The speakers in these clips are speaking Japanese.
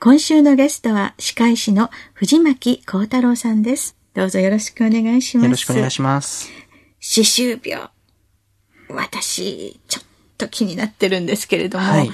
今週のゲストは歯科医師の藤巻幸太郎さんです。どうぞよろしくお願いします。よろしくお願いします。歯周病。私、ちょっと気になってるんですけれども、はい。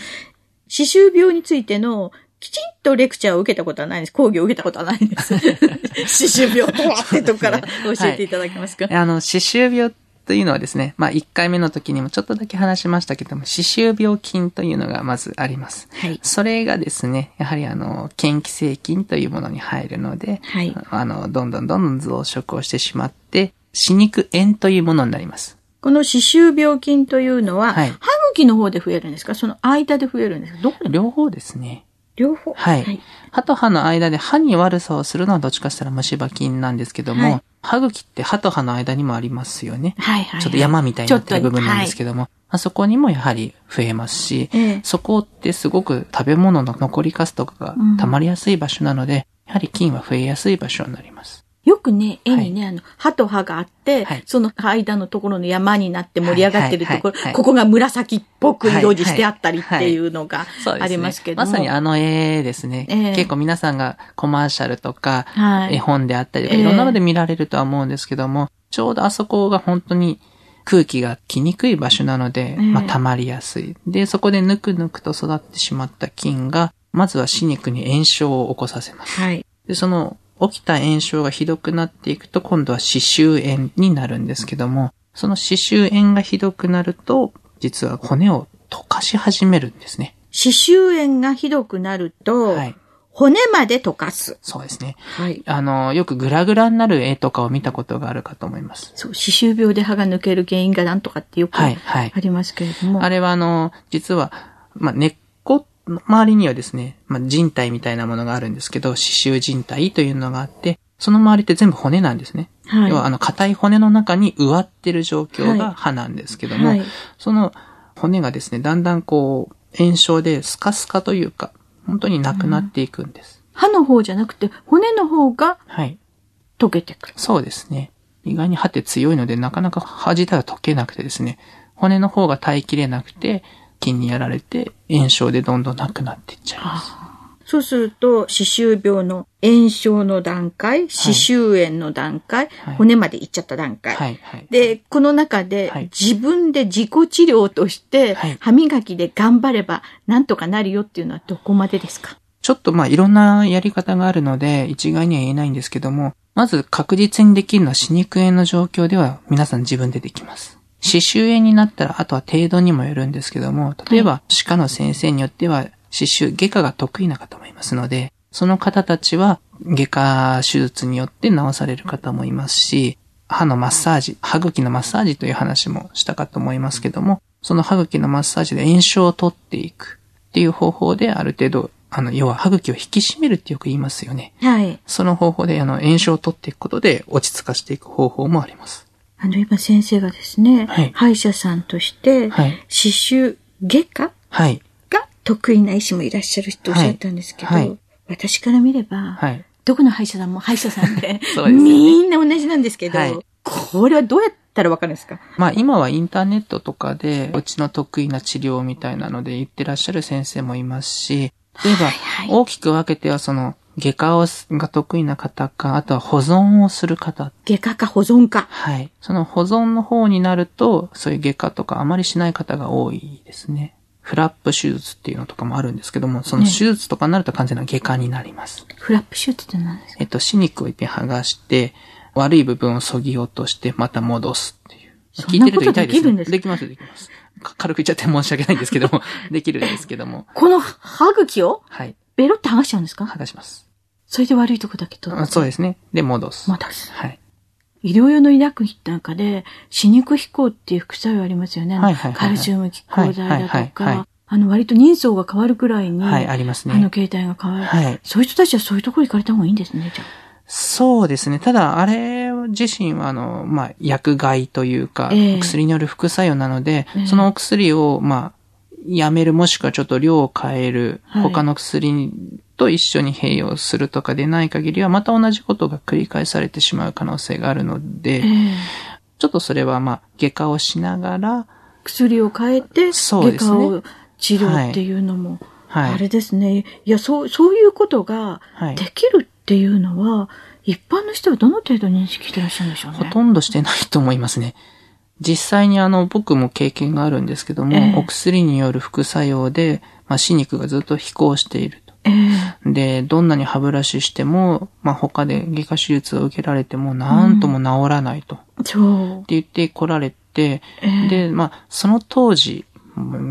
歯周病についてのきちんとレクチャーを受けたことはないんです。講義を受けたことはないんです。歯周病とはってとこから教えていただけますか、あの、歯周病というのはですね、まあ、1回目の時にもちょっとだけ話しましたけども、歯周病菌というのがまずあります。はい。それがですね、やはりあの、嫌気性菌というものに入るので、はい。あの、どんどんどんどん増殖をしてしまって、歯肉炎というものになります。この歯周病菌というのは、はい歯茎の方で増えるんですか？その間で増えるんですか？どこで？両方ですね。両方？はい。歯と歯の間で歯に悪さをするのはどっちかしたら虫歯菌なんですけども、はい歯茎って歯と歯の間にもありますよね。はいはい。ちょっと山みたいになってる部分なんですけど。ども、あそこにもやはり増えますし、ええそこってすごく食べ物の残りカスとかが溜まりやすい場所なので、やはり菌は増えやすい場所になります。よくね、絵にね、あの、歯と歯があって、はい。その間のところの山になって盛り上がってるところ、はい。はい。はい。ここが紫っぽく色地してあったりっはいていうのがありますけど。も。まさにあの絵ですね。ええ。結構皆さんがコマーシャルとか、はい。絵本であったりとか、ええ。いろんなので見られるとは思うんですけども、ちょうどあそこが本当に空気が来にくい場所なので、ええ。まあ溜まりやすい。で、そこでぬくぬくと育ってしまった菌が、まずは歯肉に炎症を起こさせます。はい。で、その起きた炎症がひどくなっていくと、今度は歯周炎になるんですけども、その歯周炎がひどくなると、実は骨を溶かし始めるんですね。歯周炎がひどくなると、はい。骨まで溶かす。そうですね。はい。あの、よくグラグラになる絵とかを見たことがあるかと思います。そう、歯周病で歯が抜ける原因がなんとかってよくはい、はいあ。りますけれども。あれはあの、実は、まあ、根っこの周りにはですね、まあ、人体みたいなものがあるんですけど、歯周人体というのがあって、その周りって全部骨なんですね。はい要はあの、硬い骨の中に植わってる状況はいが歯なんですけども、はいその骨がですね、だんだんこう、炎症でスカスカというか、本当になくなっていくんです。歯の方じゃなくて、骨の方がはい。溶けてくる。そうですね。意外に歯って強いので、なかなか歯自体は溶けなくてですね、骨の方が耐えきれなくて、菌にやられて、炎症でどんどんなくなっていっちゃいます。そうすると、歯周病の炎症の段階、歯周炎の段階、はい骨まで行っちゃった段階。はい、はい。で、この中ではい自分で自己治療としてはい歯磨きで頑張ればなんとかなるよっていうのはどこまでですか？ちょっとまあいろんなやり方があるので、一概には言えないんですけども、まず確実にできるのは歯肉炎の状況では皆さん自分でできます。歯周炎になったら、あとは程度にもよるんですけども、例えば歯科の先生によっては、歯周、外科が得意な方もいますので、その方たちは外科手術によって治される方もいますし、歯のマッサージ、歯茎のマッサージという話もしたかと思いますけども、その歯茎のマッサージで炎症を取っていくっていう方法である程度、あの、要は歯茎を引き締めるってよく言いますよね。はい。その方法で、あの、炎症を取っていくことで落ち着かしていく方法もあります。あの、今先生がですね、はい。歯医者さんとして、はい。歯周外科はい。が得意な医師もいらっしゃる人おっしゃったんですけど、はい。はい私から見れば、はい。どこの歯医者さんも歯医者さんで、そうでね。みんな同じなんですけど、はい。これはどうやったらわかるんですか？まあ今はインターネットとかで、うちの得意な治療みたいなので言ってらっしゃる先生もいますし、例えば大きく分けてはその、外科をが得意な方か、あとは保存をする方。外科か保存か。はい。その保存の方になると、そういう外科とかあまりしない方が多いですね。フラップ手術っていうのとかもあるんですけども、その手術とかになると完全な外科になります。フラップ手術って何ですか？えっと、歯肉を一遍剥がして、悪い部分を削ぎ落として、また戻すっていう。そんなことできるんですか？できます、できます。か軽く言っちゃって申し訳ないんですけども、できるんですけども。この歯茎を？はい。ベロって剥がしちゃうんですか？剥がします。それで悪いとこだけ取あって。そうですね。で、戻す。戻すはい。医療用の医薬品なんかで、歯肉飛行っていう副作用ありますよね。はいはいはいはいカルシウム拮抗剤だとはいはいはいはか、あの、割と人相が変わるくらいに、はい、ありますね。あの、携帯が変わる。はい。そういう人たちはそういうところ行かれた方がいいんですね、じゃあ。そうですね。ただ、あれ自身は、あの、まあ、薬害というか、ええ薬による副作用なので、ええそのお薬を、まあ、やめるもしくはちょっと量を変える、はい他の薬と一緒に併用するとかでない限りは、また同じことが繰り返されてしまう可能性があるので、ええちょっとそれはまあ、外科をしながら、薬を変えて、外科を治療っていうのも、はい。あれですね。いや、そう、そういうことがはいできるっていうのは、一般の人はどの程度認識してらっしゃるんでしょうね？ほとんどしてないと思いますね。実際にあの、僕も経験があるんですけども、ええお薬による副作用で、まあ、死肉がずっと飛行していると。ええで、どんなに歯ブラシしても、まあ、他で外科手術を受けられても、なんとも治らないと。ってそう。言って来られて、ええで、まあ、その当時、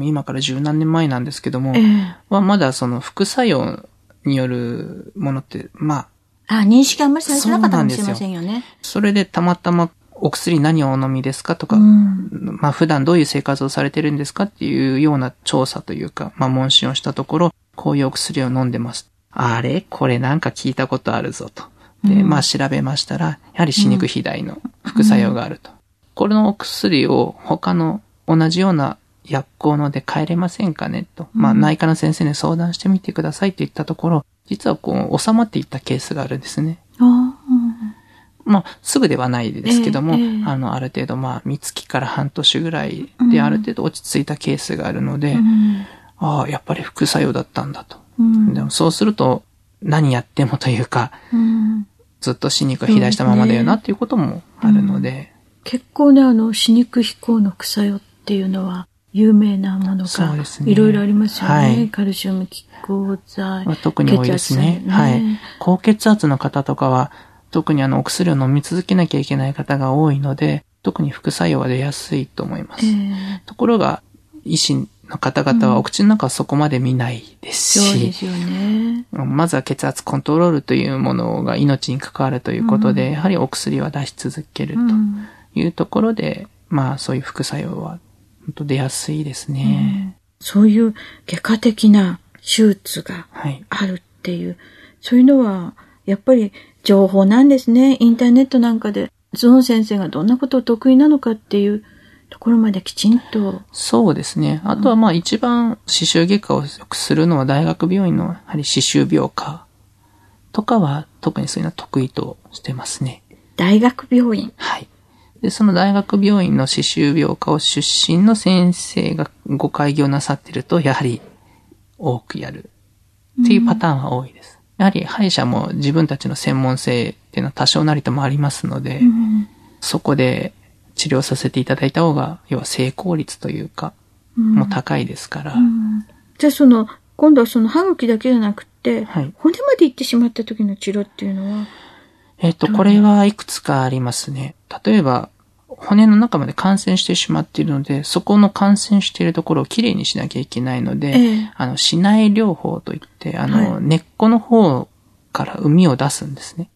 今から十何年前なんですけども、ええはまだその副作用によるものって、まあ、あ、認識あんまりされてなかったかもしれませんよね。それでたまたまお薬何をお飲みですかとか、うん。まあ普段どういう生活をされてるんですかっていうような調査というか、まあ問診をしたところ、こういうお薬を飲んでます。あれ？これなんか聞いたことあるぞと。で、うんまあ調べましたら、やはり死肉肥大の副作用があると。これのお薬を他の同じような薬効ので変えれませんかねと。まあ内科の先生に相談してみてくださいと言ったところ、実はこう収まっていったケースがあるんですね。ああ、まあ、すぐではないですけども、ええええあの、ある程度、まあ、三月から半年ぐらいうんで、ある程度落ち着いたケースがあるので、うん。ああ、やっぱり副作用だったんだと。うん。でも、そうすると、何やってもというか、うんずっと死肉が肥大したままだよなっていうこともあるので、結構ね、あの、死肉飛行の副作用っていうのは、有名なものがそうです、ねいろいろありますよね。はいカルシウム拮抗剤。まあ特に多いですね。血圧はい。高血圧の方とかは、特にあの、お薬を飲み続けなきゃいけない方が多いので、特に副作用は出やすいと思います。ええところが、医師の方々はお口の中はそこまで見ないですし、そうですよね。まずは血圧コントロールというものが命に関わるということで、やはりお薬は出し続けるうんというところで、まあそういう副作用は本当出やすいですね。そういう外科的な手術がはい。あるっていう、そういうのは、やっぱり情報なんですね。インターネットなんかで、その先生がどんなことを得意なのかっていうところまできちんと。そうですね。あとはまあ一番歯周外科をよくするのは大学病院のやはり歯周病科とかは特にそういうのは得意としてますね。大学病院。はい。で、その大学病院の歯周病科を出身の先生がご開業なさってると、やはり多くやるっていうパターンは多いです。やはり歯医者も自分たちの専門性っていうのは多少なりともありますので、うん。そこで治療させていただいた方が、要は成功率というか、うん。もう高いですから、うん。じゃあその、今度はその歯茎だけじゃなくて、はい。骨まで行ってしまった時の治療っていうのは、えっ、と、これはいくつかありますね。例えば、骨の中まで感染してしまっているので、そこの感染しているところをきれいにしなきゃいけないので、ええあの、市内療法といって、あの、はい根っこの方から膿を出すんですね。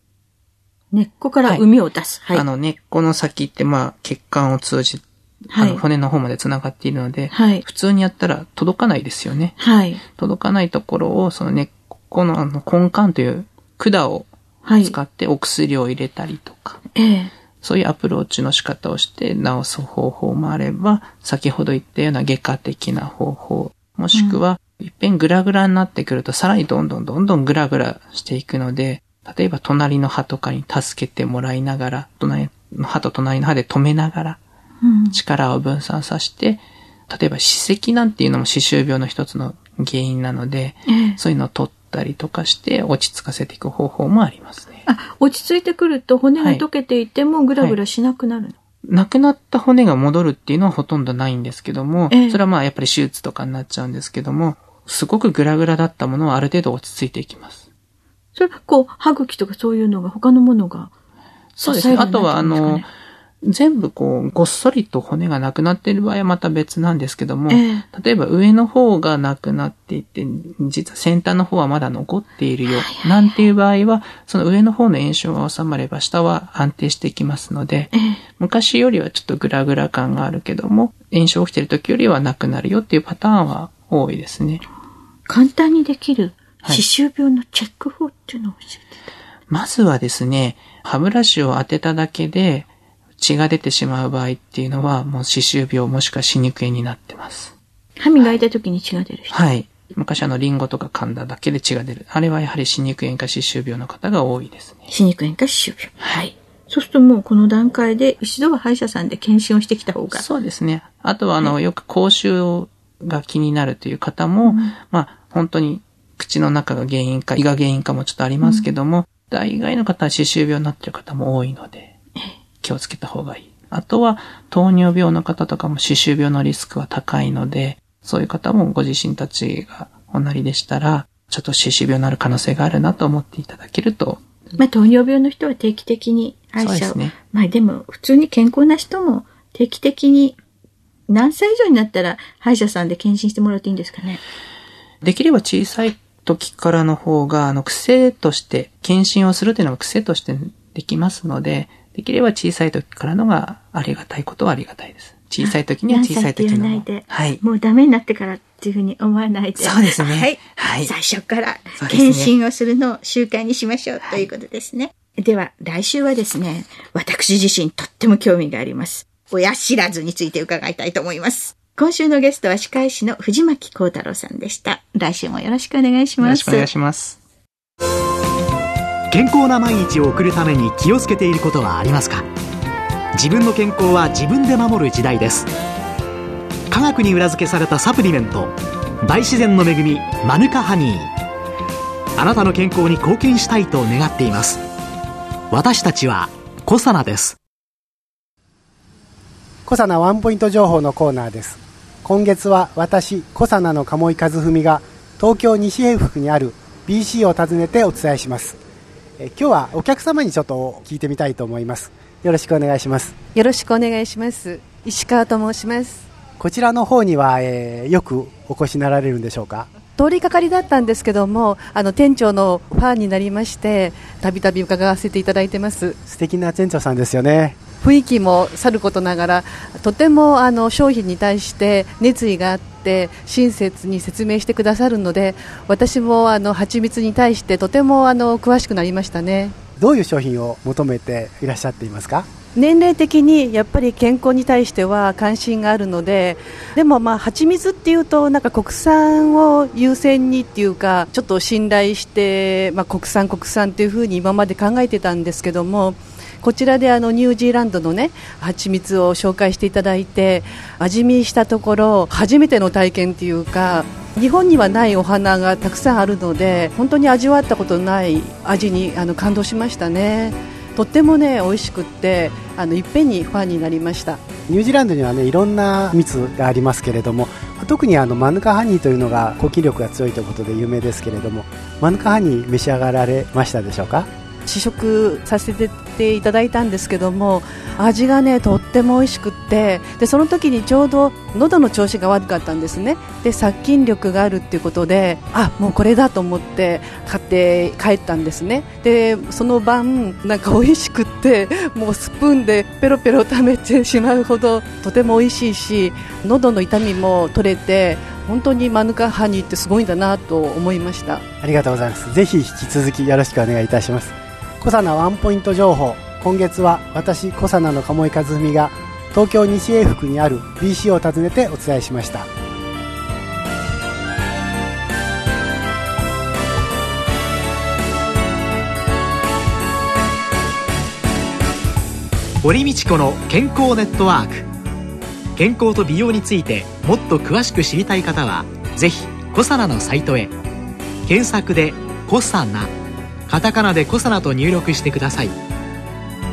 根っこから膿を出す。はい。あの、根っこの先って、まあ、血管を通じ、あはいの、骨の方まで繋がっているので、はい。普通にやったら届かないですよね。はい。届かないところを、その根っこのあの根幹という管をはい。使ってお薬を入れたりとか、ええ。そういうアプローチの仕方をして治す方法もあれば、先ほど言ったような外科的な方法、もしくは、いっぺんグラグラになってくると、さらにどんどんどんどんグラグラしていくので、例えば隣の歯とかに助けてもらいながら、隣の歯と隣の歯で止めながら、うん。力を分散させて、例えば歯石なんていうのも歯周病の一つの原因なので、ええ。そういうのを取ったりとかして落ち着かせていく方法もありますね。あ、落ち着いてくると骨が溶けていてもグラグラしなくなるの？亡くなった骨が戻るっていうのはほとんどないんですけども、ええそれはまあやっぱり手術とかになっちゃうんですけども、すごくグラグラだったものはある程度落ち着いていきます。それ、こう、歯茎とかそういうのが他のものがそうですね。あとはあの全部こう、ごっそりと骨がなくなっている場合はまた別なんですけども、え例えば上の方がなくなっていて、実は先端の方はまだ残っているよ、なんていう場合は、その上の方の炎症が収まれば下は安定してきますので、ええ。昔よりはちょっとグラグラ感があるけども、炎症起きてる時よりはなくなるよっていうパターンは多いですね。簡単にできる歯周病のチェック法っていうのを教えて、まずはですね、歯ブラシを当てただけで血が出てしまう場合っていうのは、もう歯周病もしくは歯肉炎になってます。歯磨いた時に血が出る人はい。昔あの、リンゴとか噛んだだけで血が出る。あれはやはり歯肉炎か歯周病の方が多いですね。歯肉炎か歯周病。はい。そうするともうこの段階で一度は歯医者さんで検診をしてきた方が。そうですね。あとはあの、はい、よく口臭が気になるという方も、うん、まあ、本当に口の中が原因か、胃が原因かもちょっとありますけども、うん、大概の方は歯周病になっている方も多いので、気をつけた方がいい。あとは、糖尿病の方とかも歯周病のリスクは高いので、そういう方もご自身たちがおなりでしたら、ちょっと歯周病になる可能性があるなと思っていただけると。まあ、糖尿病の人は定期的に歯医者を。ね、まあ、でも、普通に健康な人も定期的に何歳以上になったら歯医者さんで検診してもらっていいんですかね？できれば小さい時からの方が、あの、癖として、検診をするというのが癖としてできますので、できれば小さい時からのがありがたいことはありがたいです。小さい時には小さい時の。ないで。はい。もうダメになってからっていうふうに思わないで。そうですね。はい。はい。最初から検診をするのを習慣にしましょうということですね。では、来週はですね、私自身とっても興味があります。親知らずについて伺いたいと思います。今週のゲストは歯科医師の藤巻幸太郎さんでした。来週もよろしくお願いします。よろしくお願いします。健康な毎日を送るために気をつけていることはありますか？自分の健康は自分で守る時代です。科学に裏付けされたサプリメント大自然の恵みマヌカハニー。あなたの健康に貢献したいと願っています。私たちはコサナです。コサナワンポイント情報のコーナーです。今月は私コサナの鴨井和文が東京西平福にある BC を訪ねてお伝えします。え今日はお客様にちょっと聞いてみたいと思います。よろしくお願いします。よろしくお願いします。石川と申します。こちらの方には、えー、よくお越しになられるんでしょうか？通りかかりだったんですけどもあの店長のファンになりましてたびたび伺わせていただいてます。素敵な店長さんですよね。雰囲気もさることながらとてもあの商品に対して熱意があって親切に説明してくださるので私もあの蜂蜜に対してとてもあの詳しくなりましたね。どういう商品を求めていらっしゃっていますか？年齢的にやっぱり健康に対しては関心があるのででもまあ蜂蜜っていうとなんか国産を優先にっていうかちょっと信頼して、まあ、国産国産っていうふうに今まで考えてたんですけどもこちらであのニュージーランドのね蜂蜜を紹介していただいて味見したところ初めての体験っていうか日本にはないお花がたくさんあるので本当に味わったことない味にあの感動しましたね。とってもね美味しくってあのいっぺんにファンになりましたニュージーランドにはねいろんな蜜がありますけれども特にあのマヌカハニーというのが抗菌力が強いということで有名ですけれどもマヌカハニー召し上がられましたでしょうか？試食させていただいたんですけども味がねとっても美味しくってでその時にちょうど喉の調子が悪かったんですね。で殺菌力があるっていうことであもうこれだと思って買って帰ったんですね。でその晩なんか美味しくってもうスプーンでペロペロ食べてしまうほどとても美味しいし喉の痛みも取れて本当にマヌカハニーってすごいんだなと思いました。ありがとうございます。ぜひ引き続きよろしくお願いいたします。コサナワンポイント情報。今月は私コサナの鴨井和文が東京西英福にある BC を訪ねてお伝えしました。堀道子の健康ネットワーク。健康と美容についてもっと詳しく知りたい方はぜひコサナのサイトへ。検索で「コサナ」カタカナでコサナと入力してください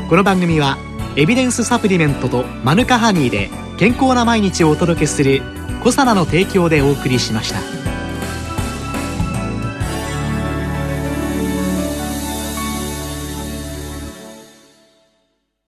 この番組はエビデンスサプリメントとマヌカハニーで健康な毎日をお届けするコサナの提供でお送りしました。